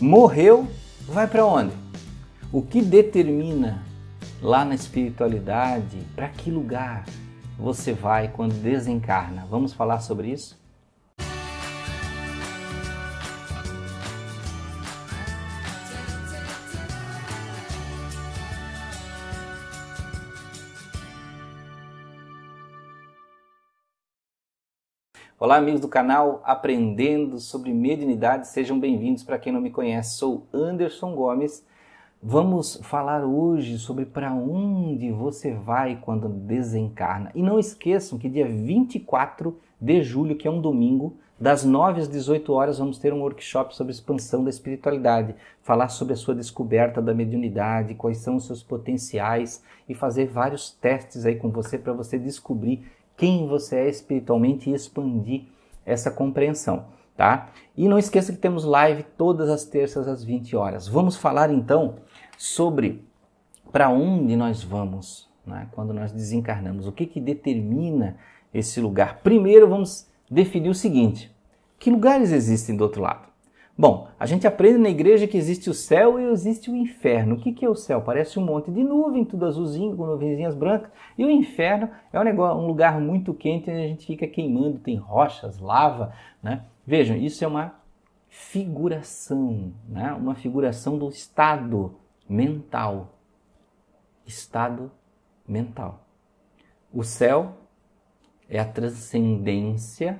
Morreu, vai para onde? O que determina lá na espiritualidade para que lugar você vai quando desencarna? Vamos falar sobre isso? Olá, amigos do canal Aprendendo sobre Mediunidade, sejam bem-vindos. Para quem não me conhece, sou Anderson Gomes. Vamos falar hoje sobre para onde você vai quando desencarna. E não esqueçam que dia 24 de julho, que é um domingo, das 9 às 18 horas, vamos ter um workshop sobre expansão da espiritualidade, falar sobre a sua descoberta da mediunidade, quais são os seus potenciais e fazer vários testes aí com você para você descobrir quem você é espiritualmente e expandir essa compreensão, tá? E não esqueça que temos live todas as terças às 20 horas. Vamos falar então sobre para onde nós vamos, né? quando nós desencarnamos, o que que determina esse lugar. Primeiro vamos definir o seguinte: que lugares existem do outro lado? Bom, a gente aprende na igreja que existe o céu e existe o inferno. O que é o céu? Parece um monte de nuvem, tudo azulzinho, com nuvenzinhas brancas. E o inferno é um, negócio, um lugar muito quente onde a gente fica queimando, tem rochas, lava. Né? Vejam, isso é uma figuração, né? uma figuração do estado mental. Estado mental. O céu é a transcendência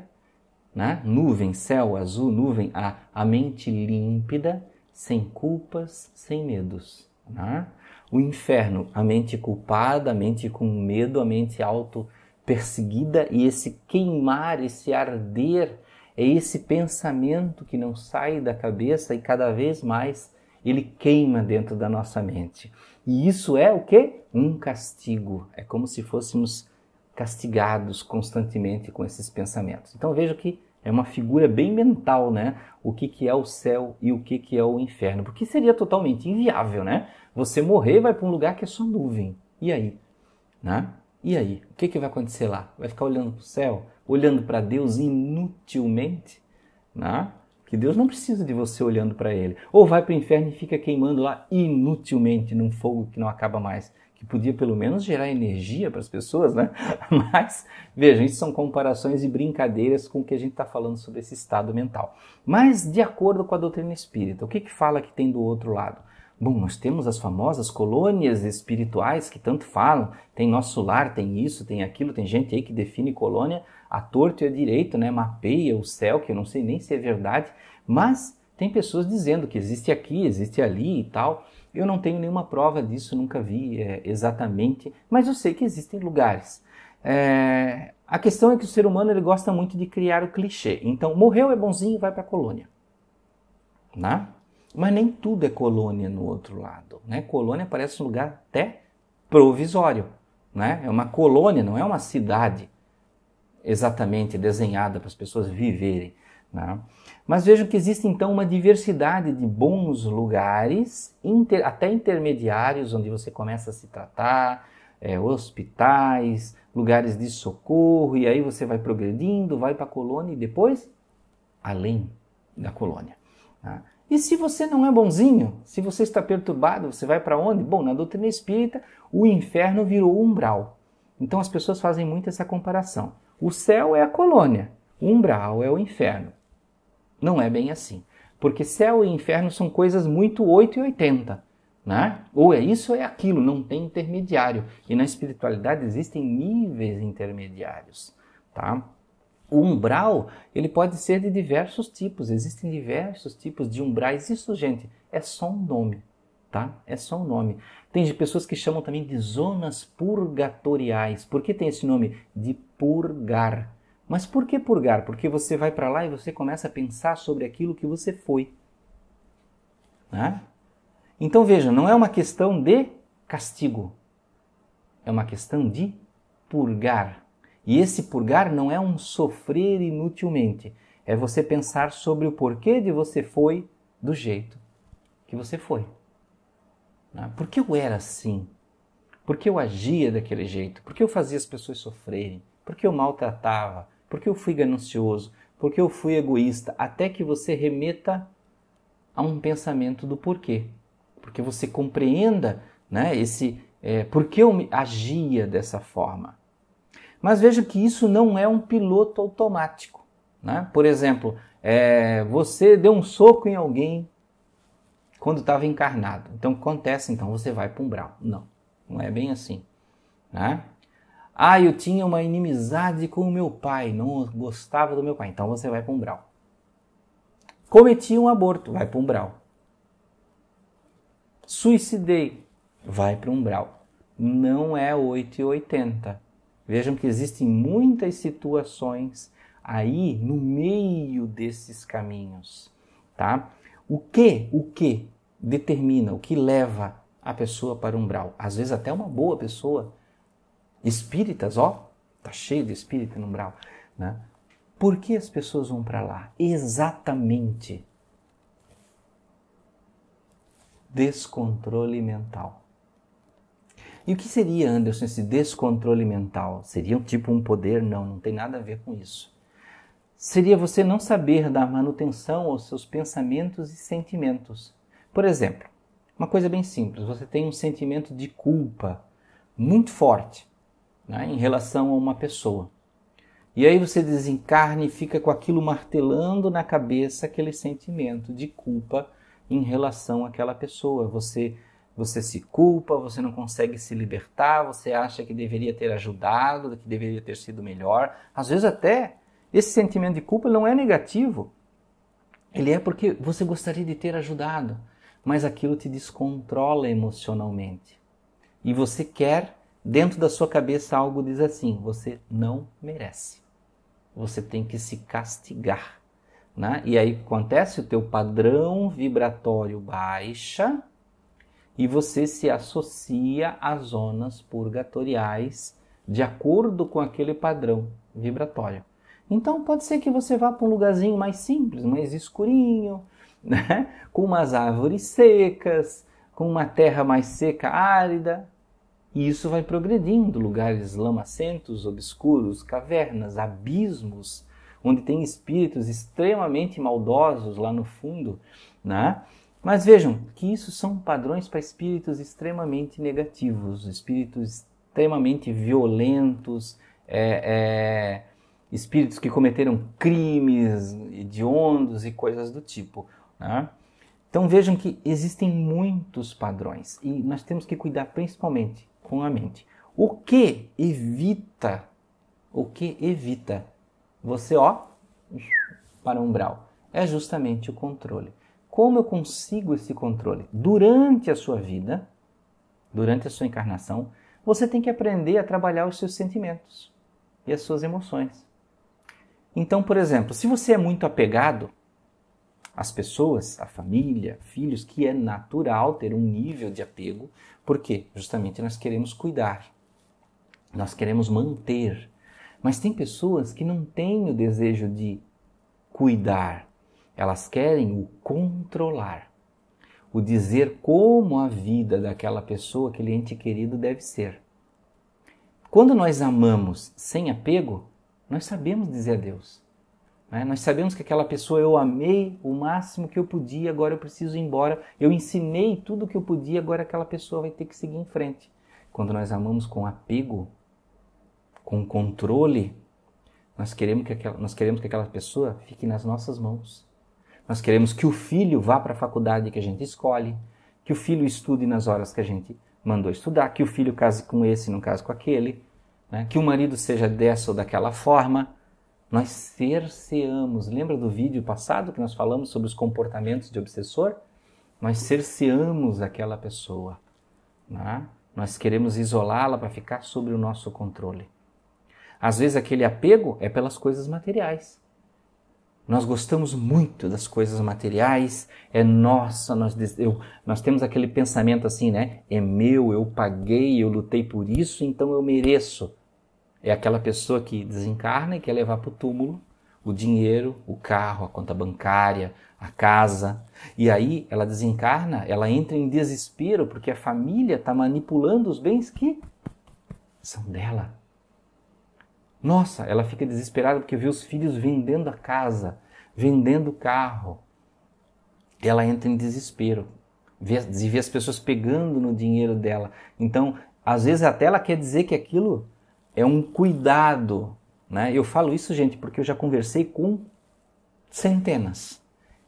né? nuvem, céu azul, nuvem, a, a mente límpida, sem culpas, sem medos. Né? O inferno, a mente culpada, a mente com medo, a mente auto-perseguida e esse queimar, esse arder, é esse pensamento que não sai da cabeça e cada vez mais ele queima dentro da nossa mente. E isso é o que? Um castigo. É como se fôssemos castigados constantemente com esses pensamentos. Então veja que é uma figura bem mental, né? O que, que é o céu e o que, que é o inferno. Porque seria totalmente inviável, né? Você morrer vai para um lugar que é só nuvem. E aí? Né? E aí? O que, que vai acontecer lá? Vai ficar olhando para o céu? Olhando para Deus inutilmente? Né? Que Deus não precisa de você olhando para Ele. Ou vai para o inferno e fica queimando lá inutilmente num fogo que não acaba mais que podia pelo menos gerar energia para as pessoas, né? Mas, vejam, isso são comparações e brincadeiras com o que a gente está falando sobre esse estado mental. Mas, de acordo com a doutrina espírita, o que, que fala que tem do outro lado? Bom, nós temos as famosas colônias espirituais que tanto falam, tem nosso lar, tem isso, tem aquilo, tem gente aí que define colônia a torto e a direito, né? Mapeia o céu, que eu não sei nem se é verdade, mas tem pessoas dizendo que existe aqui, existe ali e tal. Eu não tenho nenhuma prova disso, nunca vi é, exatamente, mas eu sei que existem lugares. É, a questão é que o ser humano ele gosta muito de criar o clichê. Então, morreu é bonzinho, vai para a colônia. Né? Mas nem tudo é colônia no outro lado. Né? Colônia parece um lugar até provisório. Né? É uma colônia, não é uma cidade exatamente desenhada para as pessoas viverem. Né? Mas vejam que existe então uma diversidade de bons lugares, inter, até intermediários, onde você começa a se tratar, é, hospitais, lugares de socorro, e aí você vai progredindo, vai para a colônia e depois além da colônia. Tá? E se você não é bonzinho, se você está perturbado, você vai para onde? Bom, na doutrina espírita, o inferno virou umbral. Então as pessoas fazem muito essa comparação. O céu é a colônia, o umbral é o inferno. Não é bem assim. Porque céu e inferno são coisas muito 8 e 80. Né? Ou é isso ou é aquilo, não tem intermediário. E na espiritualidade existem níveis intermediários. Tá? O umbral ele pode ser de diversos tipos, existem diversos tipos de umbrais. Isso, gente, é só um nome. Tá? É só um nome. Tem pessoas que chamam também de zonas purgatoriais. Por que tem esse nome? De purgar. Mas por que purgar? Porque você vai para lá e você começa a pensar sobre aquilo que você foi. Né? Então veja, não é uma questão de castigo, é uma questão de purgar. E esse purgar não é um sofrer inutilmente, é você pensar sobre o porquê de você foi do jeito que você foi. Né? Por que eu era assim? Por que eu agia daquele jeito? Por que eu fazia as pessoas sofrerem? Por que eu maltratava? Porque eu fui ganancioso, porque eu fui egoísta, até que você remeta a um pensamento do porquê. Porque você compreenda né, esse é, por que eu agia dessa forma. Mas veja que isso não é um piloto automático. Né? Por exemplo, é, você deu um soco em alguém quando estava encarnado. Então, acontece, então, você vai para um umbral. Não, não é bem assim. Né? Ah, eu tinha uma inimizade com o meu pai, não gostava do meu pai. Então, você vai para um umbral. Cometi um aborto, vai para um umbral. Suicidei, vai para um umbral. Não é 8 e 80. Vejam que existem muitas situações aí no meio desses caminhos, tá? O que, o que determina, o que leva a pessoa para o umbral? Às vezes até uma boa pessoa, espíritas, ó, tá cheio de espírita no umbral, né? Por que as pessoas vão para lá? Exatamente. Descontrole mental. E o que seria, Anderson, esse descontrole mental? Seria um tipo um poder? Não, não tem nada a ver com isso. Seria você não saber dar manutenção aos seus pensamentos e sentimentos. Por exemplo, uma coisa bem simples: você tem um sentimento de culpa muito forte né, em relação a uma pessoa. E aí você desencarna e fica com aquilo martelando na cabeça aquele sentimento de culpa em relação àquela pessoa. Você você se culpa, você não consegue se libertar, você acha que deveria ter ajudado, que deveria ter sido melhor. Às vezes até esse sentimento de culpa não é negativo. Ele é porque você gostaria de ter ajudado, mas aquilo te descontrola emocionalmente. E você quer, dentro da sua cabeça, algo diz assim: você não merece você tem que se castigar. Né? E aí acontece, o teu padrão vibratório baixa e você se associa às zonas purgatoriais de acordo com aquele padrão vibratório. Então pode ser que você vá para um lugarzinho mais simples, mais escurinho, né? com umas árvores secas, com uma terra mais seca, árida, e isso vai progredindo, lugares lamacentos, obscuros, cavernas, abismos, onde tem espíritos extremamente maldosos lá no fundo, né? Mas vejam que isso são padrões para espíritos extremamente negativos, espíritos extremamente violentos, é, é, espíritos que cometeram crimes hediondos e coisas do tipo. Né? Então vejam que existem muitos padrões e nós temos que cuidar principalmente com a mente. O que evita, o que evita você, ó, para o umbral, é justamente o controle. Como eu consigo esse controle? Durante a sua vida, durante a sua encarnação, você tem que aprender a trabalhar os seus sentimentos e as suas emoções. Então, por exemplo, se você é muito apegado às pessoas, à família, filhos, que é natural ter um nível de apego, por quê? Justamente nós queremos cuidar, nós queremos manter. Mas tem pessoas que não têm o desejo de cuidar, elas querem o controlar, o dizer como a vida daquela pessoa, aquele ente querido deve ser. Quando nós amamos sem apego, nós sabemos dizer adeus. Né? Nós sabemos que aquela pessoa eu amei o máximo que eu podia, agora eu preciso ir embora. Eu ensinei tudo o que eu podia, agora aquela pessoa vai ter que seguir em frente. Quando nós amamos com apego, com controle, nós queremos que aquela, nós queremos que aquela pessoa fique nas nossas mãos. Nós queremos que o filho vá para a faculdade que a gente escolhe, que o filho estude nas horas que a gente mandou estudar, que o filho case com esse, não case com aquele, né? que o marido seja dessa ou daquela forma. Nós cerceamos. Lembra do vídeo passado que nós falamos sobre os comportamentos de obsessor? Nós cerceamos aquela pessoa. Né? Nós queremos isolá-la para ficar sob o nosso controle. Às vezes aquele apego é pelas coisas materiais. Nós gostamos muito das coisas materiais, é nossa, nós, eu, nós temos aquele pensamento assim, né? É meu, eu paguei, eu lutei por isso, então eu mereço. É aquela pessoa que desencarna e quer levar para o túmulo o dinheiro, o carro, a conta bancária, a casa. E aí ela desencarna, ela entra em desespero porque a família está manipulando os bens que são dela. Nossa, ela fica desesperada porque vê os filhos vendendo a casa, vendendo o carro. ela entra em desespero. Vê, vê as pessoas pegando no dinheiro dela. Então, às vezes até ela quer dizer que aquilo é um cuidado. Né? Eu falo isso, gente, porque eu já conversei com centenas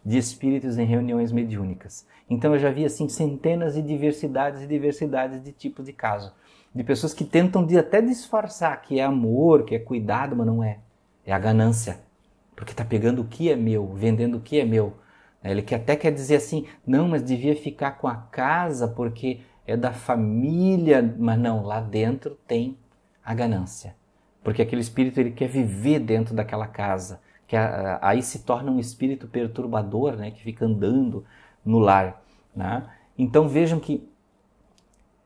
de espíritos em reuniões mediúnicas. Então eu já vi assim centenas de diversidades e diversidades de tipos de caso. De pessoas que tentam de, até disfarçar que é amor, que é cuidado, mas não é. É a ganância. Porque está pegando o que é meu, vendendo o que é meu. Ele até quer dizer assim, não, mas devia ficar com a casa porque é da família, mas não, lá dentro tem a ganância. Porque aquele espírito ele quer viver dentro daquela casa, que aí se torna um espírito perturbador, né, que fica andando no lar. Né? Então vejam que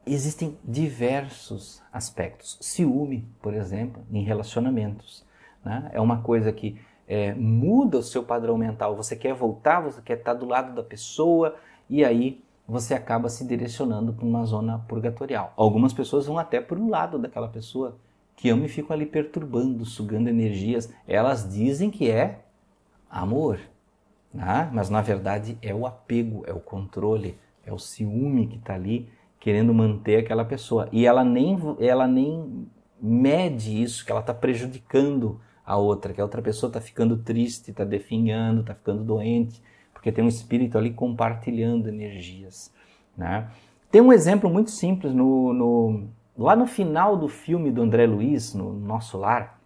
existem diversos aspectos. Ciúme, por exemplo, em relacionamentos. Né? É uma coisa que é, muda o seu padrão mental. Você quer voltar, você quer estar do lado da pessoa e aí você acaba se direcionando para uma zona purgatorial. Algumas pessoas vão até por um lado daquela pessoa que ama e ficam ali perturbando, sugando energias. Elas dizem que é amor, né? mas na verdade é o apego, é o controle, é o ciúme que está ali querendo manter aquela pessoa. E ela nem, ela nem mede isso, que ela está prejudicando a outra, que a outra pessoa está ficando triste, está definhando, está ficando doente, porque tem um espírito ali compartilhando energias. Né? Tem um exemplo muito simples no, no, lá no final do filme do André Luiz, no Nosso Lar,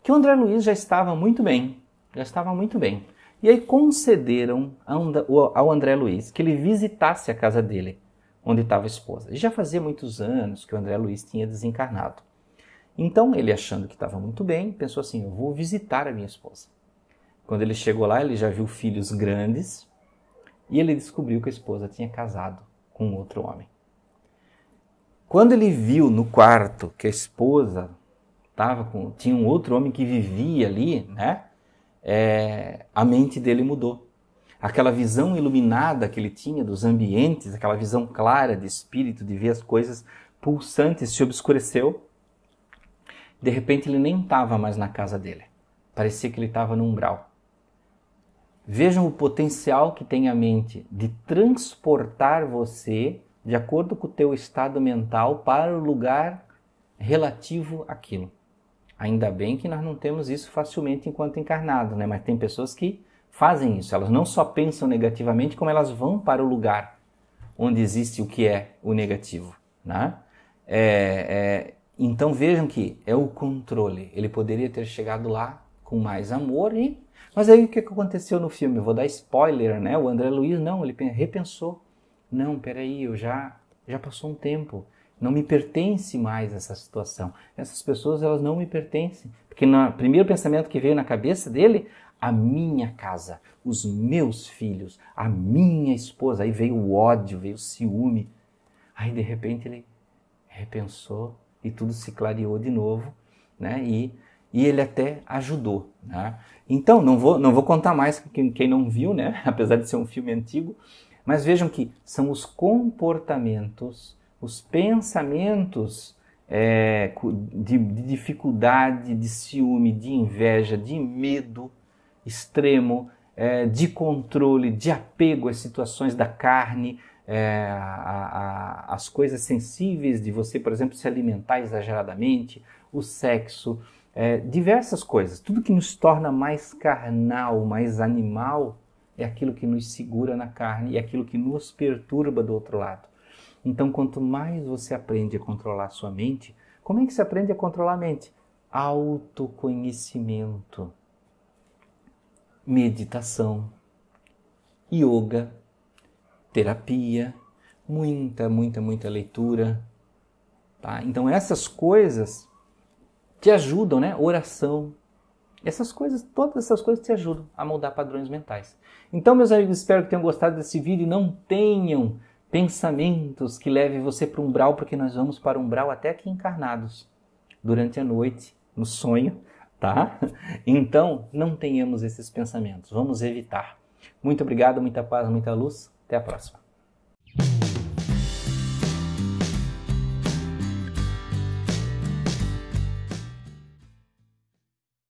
que o André Luiz já estava muito bem, já estava muito bem. E aí concederam ao André Luiz que ele visitasse a casa dele, onde estava a esposa. E já fazia muitos anos que o André Luiz tinha desencarnado. Então, ele achando que estava muito bem, pensou assim: eu vou visitar a minha esposa. Quando ele chegou lá, ele já viu filhos grandes e ele descobriu que a esposa tinha casado com outro homem. Quando ele viu no quarto que a esposa tava com, tinha um outro homem que vivia ali, né? É, a mente dele mudou. Aquela visão iluminada que ele tinha dos ambientes, aquela visão clara de espírito, de ver as coisas pulsantes, se obscureceu de repente ele nem estava mais na casa dele. Parecia que ele estava no umbral. Vejam o potencial que tem a mente de transportar você de acordo com o teu estado mental para o lugar relativo àquilo. Ainda bem que nós não temos isso facilmente enquanto encarnado, né? Mas tem pessoas que fazem isso. Elas não só pensam negativamente, como elas vão para o lugar onde existe o que é o negativo, né? É, é, então vejam que é o controle. Ele poderia ter chegado lá com mais amor e mas aí o que aconteceu no filme? Eu vou dar spoiler, né? O André Luiz não, ele repensou. Não, peraí, eu já já passou um tempo. Não me pertence mais essa situação. Essas pessoas elas não me pertencem, porque no primeiro pensamento que veio na cabeça dele, a minha casa, os meus filhos, a minha esposa. Aí veio o ódio, veio o ciúme. Aí de repente ele repensou e tudo se clareou de novo, né? E, e ele até ajudou, né? Então, não vou, não vou contar mais quem, quem não viu, né? Apesar de ser um filme antigo, mas vejam que são os comportamentos, os pensamentos é, de, de dificuldade, de ciúme, de inveja, de medo extremo, é, de controle, de apego às situações da carne, é, a, a, as coisas sensíveis de você, por exemplo, se alimentar exageradamente, o sexo, é, diversas coisas. Tudo que nos torna mais carnal, mais animal, é aquilo que nos segura na carne e é aquilo que nos perturba do outro lado. Então, quanto mais você aprende a controlar a sua mente, como é que se aprende a controlar a mente? Autoconhecimento, meditação, yoga, terapia, muita, muita, muita leitura. Tá? Então essas coisas te ajudam, né? Oração. Essas coisas, todas essas coisas te ajudam a mudar padrões mentais. Então, meus amigos, espero que tenham gostado desse vídeo. Não tenham pensamentos que levem você para o umbral, porque nós vamos para o umbral até aqui encarnados, durante a noite, no sonho, tá? Então, não tenhamos esses pensamentos. Vamos evitar. Muito obrigado, muita paz, muita luz. Até a próxima.